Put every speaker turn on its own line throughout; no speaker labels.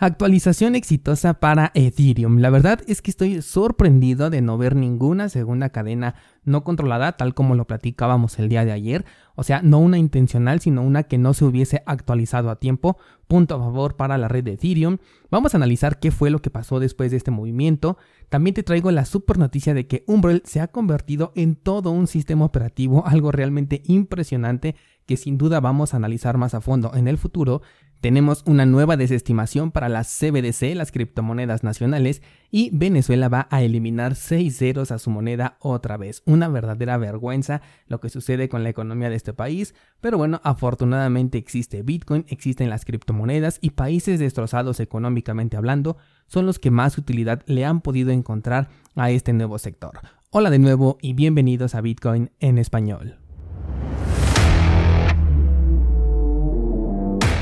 Actualización exitosa para Ethereum. La verdad es que estoy sorprendido de no ver ninguna segunda cadena no controlada tal como lo platicábamos el día de ayer. O sea, no una intencional, sino una que no se hubiese actualizado a tiempo. Punto a favor para la red de Ethereum. Vamos a analizar qué fue lo que pasó después de este movimiento. También te traigo la super noticia de que Umbrel se ha convertido en todo un sistema operativo, algo realmente impresionante que sin duda vamos a analizar más a fondo en el futuro. Tenemos una nueva desestimación para las CBDC, las criptomonedas nacionales, y Venezuela va a eliminar seis ceros a su moneda otra vez. Verdadera vergüenza lo que sucede con la economía de este país, pero bueno, afortunadamente existe Bitcoin, existen las criptomonedas y países destrozados económicamente hablando son los que más utilidad le han podido encontrar a este nuevo sector. Hola de nuevo y bienvenidos a Bitcoin en español.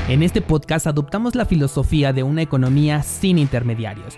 En este podcast adoptamos la filosofía de una economía sin intermediarios,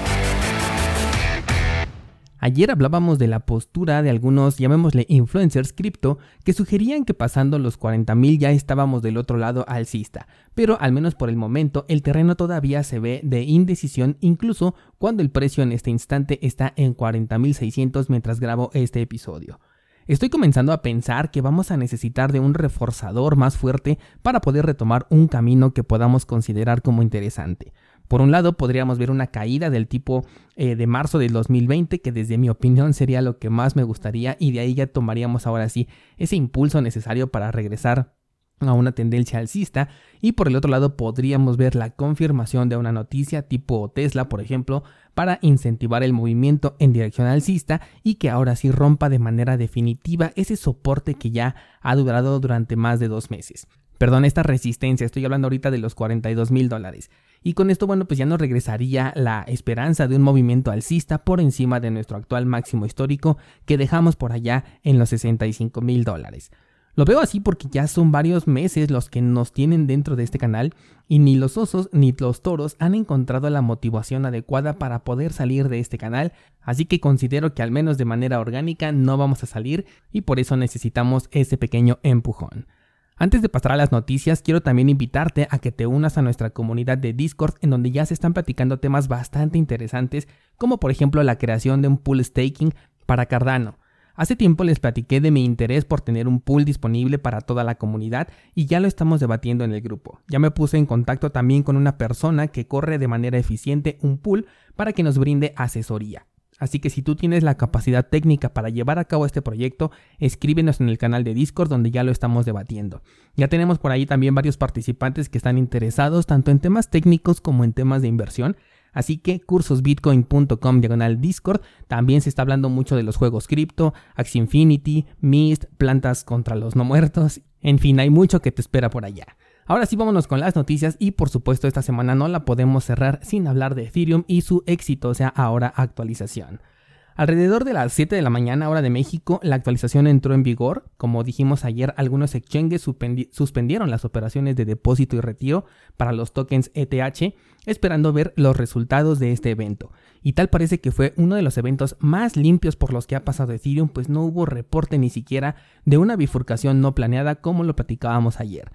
Ayer hablábamos de la postura de algunos, llamémosle influencers cripto, que sugerían que pasando los 40.000 ya estábamos del otro lado alcista, pero al menos por el momento el terreno todavía se ve de indecisión incluso cuando el precio en este instante está en 40.600 mientras grabo este episodio. Estoy comenzando a pensar que vamos a necesitar de un reforzador más fuerte para poder retomar un camino que podamos considerar como interesante. Por un lado, podríamos ver una caída del tipo eh, de marzo del 2020, que desde mi opinión sería lo que más me gustaría, y de ahí ya tomaríamos ahora sí ese impulso necesario para regresar a una tendencia alcista y por el otro lado podríamos ver la confirmación de una noticia tipo Tesla, por ejemplo, para incentivar el movimiento en dirección alcista y que ahora sí rompa de manera definitiva ese soporte que ya ha durado durante más de dos meses. Perdón, esta resistencia, estoy hablando ahorita de los 42 mil dólares. Y con esto, bueno, pues ya nos regresaría la esperanza de un movimiento alcista por encima de nuestro actual máximo histórico que dejamos por allá en los 65 mil dólares. Lo veo así porque ya son varios meses los que nos tienen dentro de este canal y ni los osos ni los toros han encontrado la motivación adecuada para poder salir de este canal, así que considero que al menos de manera orgánica no vamos a salir y por eso necesitamos ese pequeño empujón. Antes de pasar a las noticias, quiero también invitarte a que te unas a nuestra comunidad de Discord en donde ya se están platicando temas bastante interesantes, como por ejemplo la creación de un pool staking para Cardano. Hace tiempo les platiqué de mi interés por tener un pool disponible para toda la comunidad y ya lo estamos debatiendo en el grupo. Ya me puse en contacto también con una persona que corre de manera eficiente un pool para que nos brinde asesoría. Así que si tú tienes la capacidad técnica para llevar a cabo este proyecto, escríbenos en el canal de Discord donde ya lo estamos debatiendo. Ya tenemos por ahí también varios participantes que están interesados tanto en temas técnicos como en temas de inversión, Así que cursosbitcoin.com diagonal Discord. También se está hablando mucho de los juegos cripto, Axie Infinity, Mist, plantas contra los no muertos. En fin, hay mucho que te espera por allá. Ahora sí vámonos con las noticias y por supuesto esta semana no la podemos cerrar sin hablar de Ethereum y su exitosa ahora actualización. Alrededor de las 7 de la mañana hora de México, la actualización entró en vigor. Como dijimos ayer, algunos exchanges suspendieron las operaciones de depósito y retiro para los tokens ETH, esperando ver los resultados de este evento. Y tal parece que fue uno de los eventos más limpios por los que ha pasado Ethereum, pues no hubo reporte ni siquiera de una bifurcación no planeada como lo platicábamos ayer.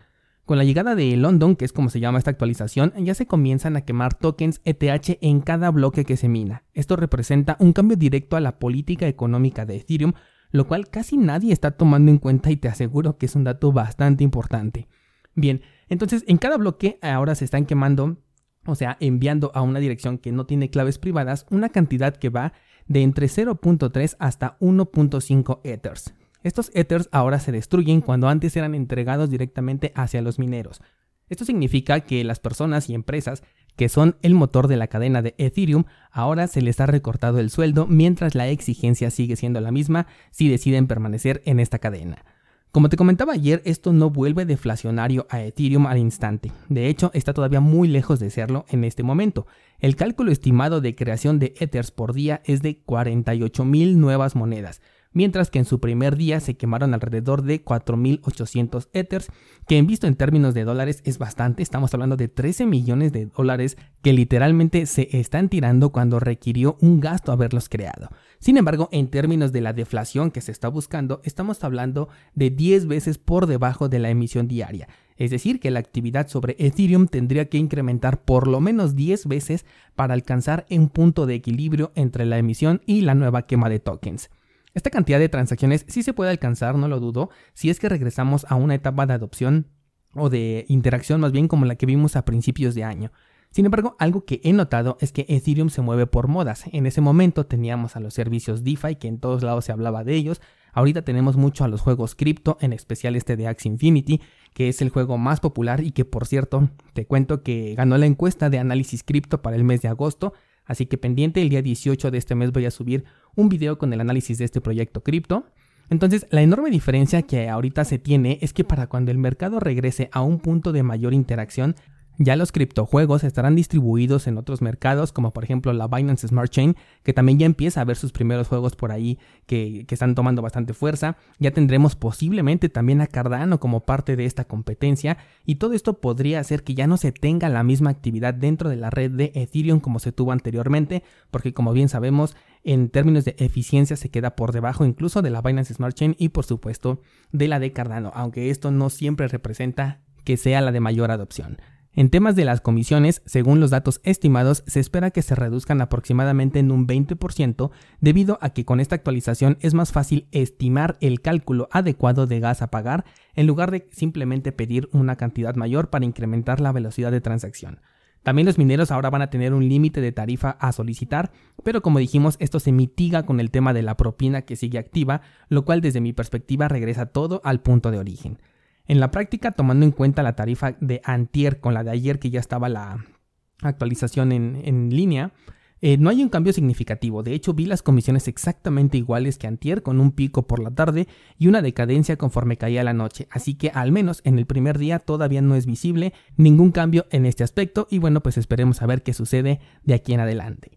Con la llegada de London, que es como se llama esta actualización, ya se comienzan a quemar tokens ETH en cada bloque que se mina. Esto representa un cambio directo a la política económica de Ethereum, lo cual casi nadie está tomando en cuenta y te aseguro que es un dato bastante importante. Bien, entonces en cada bloque ahora se están quemando, o sea, enviando a una dirección que no tiene claves privadas, una cantidad que va de entre 0.3 hasta 1.5 Ethers. Estos Ethers ahora se destruyen cuando antes eran entregados directamente hacia los mineros. Esto significa que las personas y empresas que son el motor de la cadena de Ethereum, ahora se les ha recortado el sueldo mientras la exigencia sigue siendo la misma si deciden permanecer en esta cadena. Como te comentaba ayer, esto no vuelve deflacionario a Ethereum al instante. De hecho, está todavía muy lejos de serlo en este momento. El cálculo estimado de creación de Ethers por día es de 48.000 nuevas monedas, mientras que en su primer día se quemaron alrededor de 4.800 Ethers, que en visto en términos de dólares es bastante, estamos hablando de 13 millones de dólares que literalmente se están tirando cuando requirió un gasto haberlos creado. Sin embargo, en términos de la deflación que se está buscando, estamos hablando de 10 veces por debajo de la emisión diaria. Es decir, que la actividad sobre Ethereum tendría que incrementar por lo menos 10 veces para alcanzar un punto de equilibrio entre la emisión y la nueva quema de tokens. Esta cantidad de transacciones sí se puede alcanzar, no lo dudo, si es que regresamos a una etapa de adopción o de interacción más bien como la que vimos a principios de año. Sin embargo, algo que he notado es que Ethereum se mueve por modas. En ese momento teníamos a los servicios DeFi, que en todos lados se hablaba de ellos. Ahorita tenemos mucho a los juegos cripto, en especial este de Axie Infinity, que es el juego más popular y que por cierto, te cuento que ganó la encuesta de análisis cripto para el mes de agosto. Así que pendiente, el día 18 de este mes voy a subir un video con el análisis de este proyecto cripto. Entonces, la enorme diferencia que ahorita se tiene es que para cuando el mercado regrese a un punto de mayor interacción, ya los criptojuegos estarán distribuidos en otros mercados, como por ejemplo la Binance Smart Chain, que también ya empieza a ver sus primeros juegos por ahí que, están tomando bastante fuerza. Ya tendremos posiblemente también a Cardano como parte de esta competencia, y todo esto podría hacer que ya no se tenga la misma actividad dentro de la red de Ethereum como se tuvo anteriormente, porque como bien sabemos, en términos de eficiencia se queda por debajo incluso de la Binance Smart Chain y por supuesto de la de Cardano, aunque esto no siempre representa que sea la de mayor adopción. En temas de las comisiones, según los datos estimados, se espera que se reduzcan aproximadamente en un 20% debido a que con esta actualización es más fácil estimar el cálculo adecuado de gas a pagar en lugar de simplemente pedir una cantidad mayor para incrementar la velocidad de transacción. También los mineros ahora van a tener un límite de tarifa a solicitar, pero como dijimos, esto se mitiga con el tema de la propina que sigue activa, lo cual desde mi perspectiva regresa todo al punto de origen. En la práctica, tomando en cuenta la tarifa de antier con la de ayer que ya estaba la actualización en, línea, eh, no hay un cambio significativo. De hecho, vi las comisiones exactamente iguales que antier, con un pico por la tarde y una decadencia conforme caía la noche. Así que al menos en el primer día todavía no es visible ningún cambio en este aspecto y bueno, pues esperemos a ver qué sucede de aquí en adelante.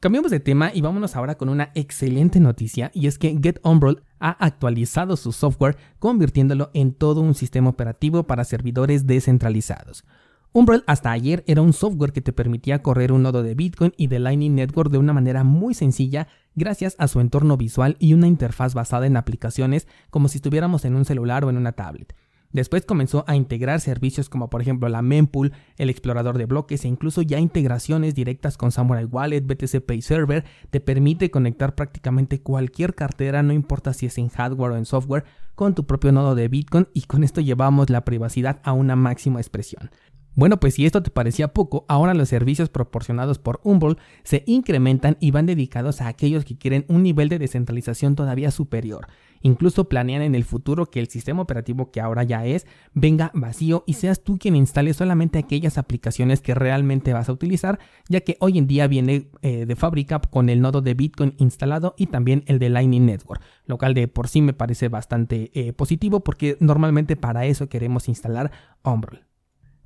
Cambiamos de tema y vámonos ahora con una excelente noticia y es que GetOmbrel ha actualizado su software convirtiéndolo en todo un sistema operativo para servidores descentralizados. Umbrel hasta ayer era un software que te permitía correr un nodo de Bitcoin y de Lightning Network de una manera muy sencilla gracias a su entorno visual y una interfaz basada en aplicaciones como si estuviéramos en un celular o en una tablet. Después comenzó a integrar servicios como por ejemplo la mempool, el explorador de bloques e incluso ya integraciones directas con Samurai Wallet, BTC Pay Server, te permite conectar prácticamente cualquier cartera, no importa si es en hardware o en software, con tu propio nodo de Bitcoin y con esto llevamos la privacidad a una máxima expresión. Bueno, pues si esto te parecía poco, ahora los servicios proporcionados por Umbrel se incrementan y van dedicados a aquellos que quieren un nivel de descentralización todavía superior. Incluso planean en el futuro que el sistema operativo que ahora ya es venga vacío y seas tú quien instale solamente aquellas aplicaciones que realmente vas a utilizar, ya que hoy en día viene eh, de fábrica con el nodo de Bitcoin instalado y también el de Lightning Network, lo cual de por sí me parece bastante eh, positivo porque normalmente para eso queremos instalar Umbrel.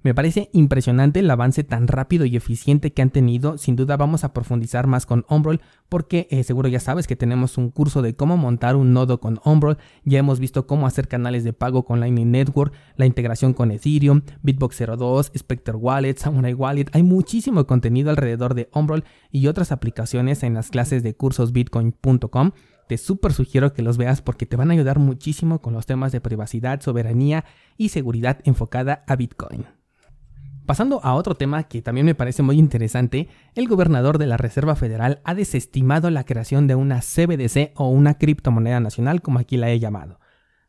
Me parece impresionante el avance tan rápido y eficiente que han tenido. Sin duda vamos a profundizar más con Umbrel porque eh, seguro ya sabes que tenemos un curso de cómo montar un nodo con Umbrel. Ya hemos visto cómo hacer canales de pago con Lightning Network, la integración con Ethereum, Bitbox 02, Spectre Wallet, Samurai Wallet. Hay muchísimo contenido alrededor de Umbrel y otras aplicaciones en las clases de cursosbitcoin.com te súper sugiero que los veas porque te van a ayudar muchísimo con los temas de privacidad, soberanía y seguridad enfocada a Bitcoin. Pasando a otro tema que también me parece muy interesante, el gobernador de la Reserva Federal ha desestimado la creación de una CBDC o una criptomoneda nacional como aquí la he llamado.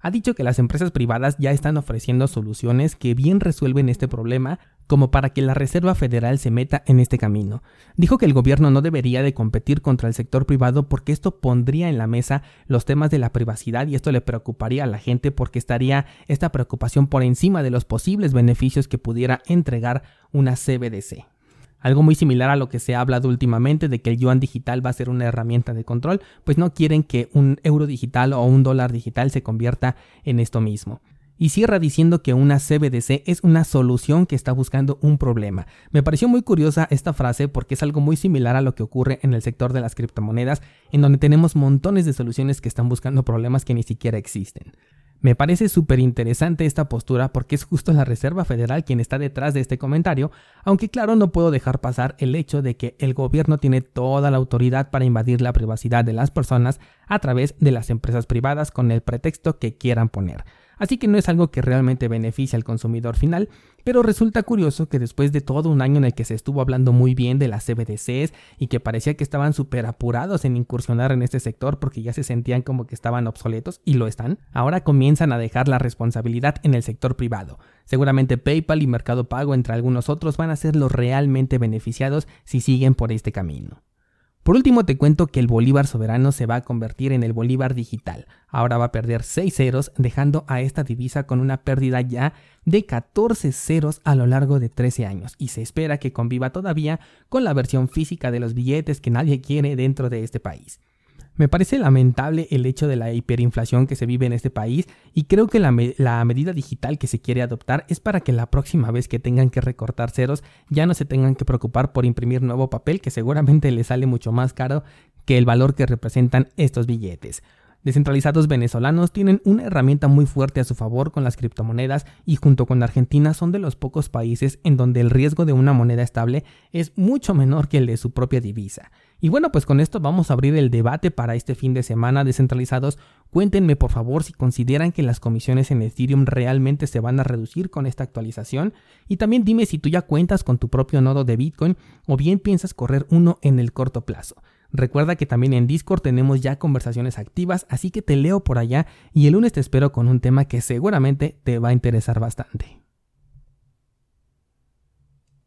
Ha dicho que las empresas privadas ya están ofreciendo soluciones que bien resuelven este problema como para que la Reserva Federal se meta en este camino. Dijo que el gobierno no debería de competir contra el sector privado porque esto pondría en la mesa los temas de la privacidad y esto le preocuparía a la gente porque estaría esta preocupación por encima de los posibles beneficios que pudiera entregar una CBDC. Algo muy similar a lo que se ha hablado últimamente de que el yuan digital va a ser una herramienta de control, pues no quieren que un euro digital o un dólar digital se convierta en esto mismo y cierra diciendo que una CBDC es una solución que está buscando un problema. Me pareció muy curiosa esta frase porque es algo muy similar a lo que ocurre en el sector de las criptomonedas, en donde tenemos montones de soluciones que están buscando problemas que ni siquiera existen. Me parece súper interesante esta postura porque es justo la Reserva Federal quien está detrás de este comentario, aunque claro no puedo dejar pasar el hecho de que el gobierno tiene toda la autoridad para invadir la privacidad de las personas a través de las empresas privadas con el pretexto que quieran poner así que no es algo que realmente beneficie al consumidor final, pero resulta curioso que después de todo un año en el que se estuvo hablando muy bien de las CBDCs y que parecía que estaban súper apurados en incursionar en este sector porque ya se sentían como que estaban obsoletos y lo están, ahora comienzan a dejar la responsabilidad en el sector privado. Seguramente PayPal y Mercado Pago entre algunos otros van a ser los realmente beneficiados si siguen por este camino. Por último te cuento que el Bolívar soberano se va a convertir en el Bolívar digital. Ahora va a perder 6 ceros, dejando a esta divisa con una pérdida ya de 14 ceros a lo largo de 13 años. Y se espera que conviva todavía con la versión física de los billetes que nadie quiere dentro de este país. Me parece lamentable el hecho de la hiperinflación que se vive en este país y creo que la, medida digital que se quiere adoptar es para que la próxima vez que tengan que recortar ceros ya no se tengan que preocupar por imprimir nuevo papel que seguramente les sale mucho más caro que el valor que representan estos billetes. Descentralizados venezolanos tienen una herramienta muy fuerte a su favor con las criptomonedas y junto con Argentina son de los pocos países en donde el riesgo de una moneda estable es mucho menor que el de su propia divisa. Y bueno, pues con esto vamos a abrir el debate para este fin de semana descentralizados. Cuéntenme por favor si consideran que las comisiones en Ethereum realmente se van a reducir con esta actualización. Y también dime si tú ya cuentas con tu propio nodo de Bitcoin o bien piensas correr uno en el corto plazo. Recuerda que también en Discord tenemos ya conversaciones activas, así que te leo por allá y el lunes te espero con un tema que seguramente te va a interesar bastante.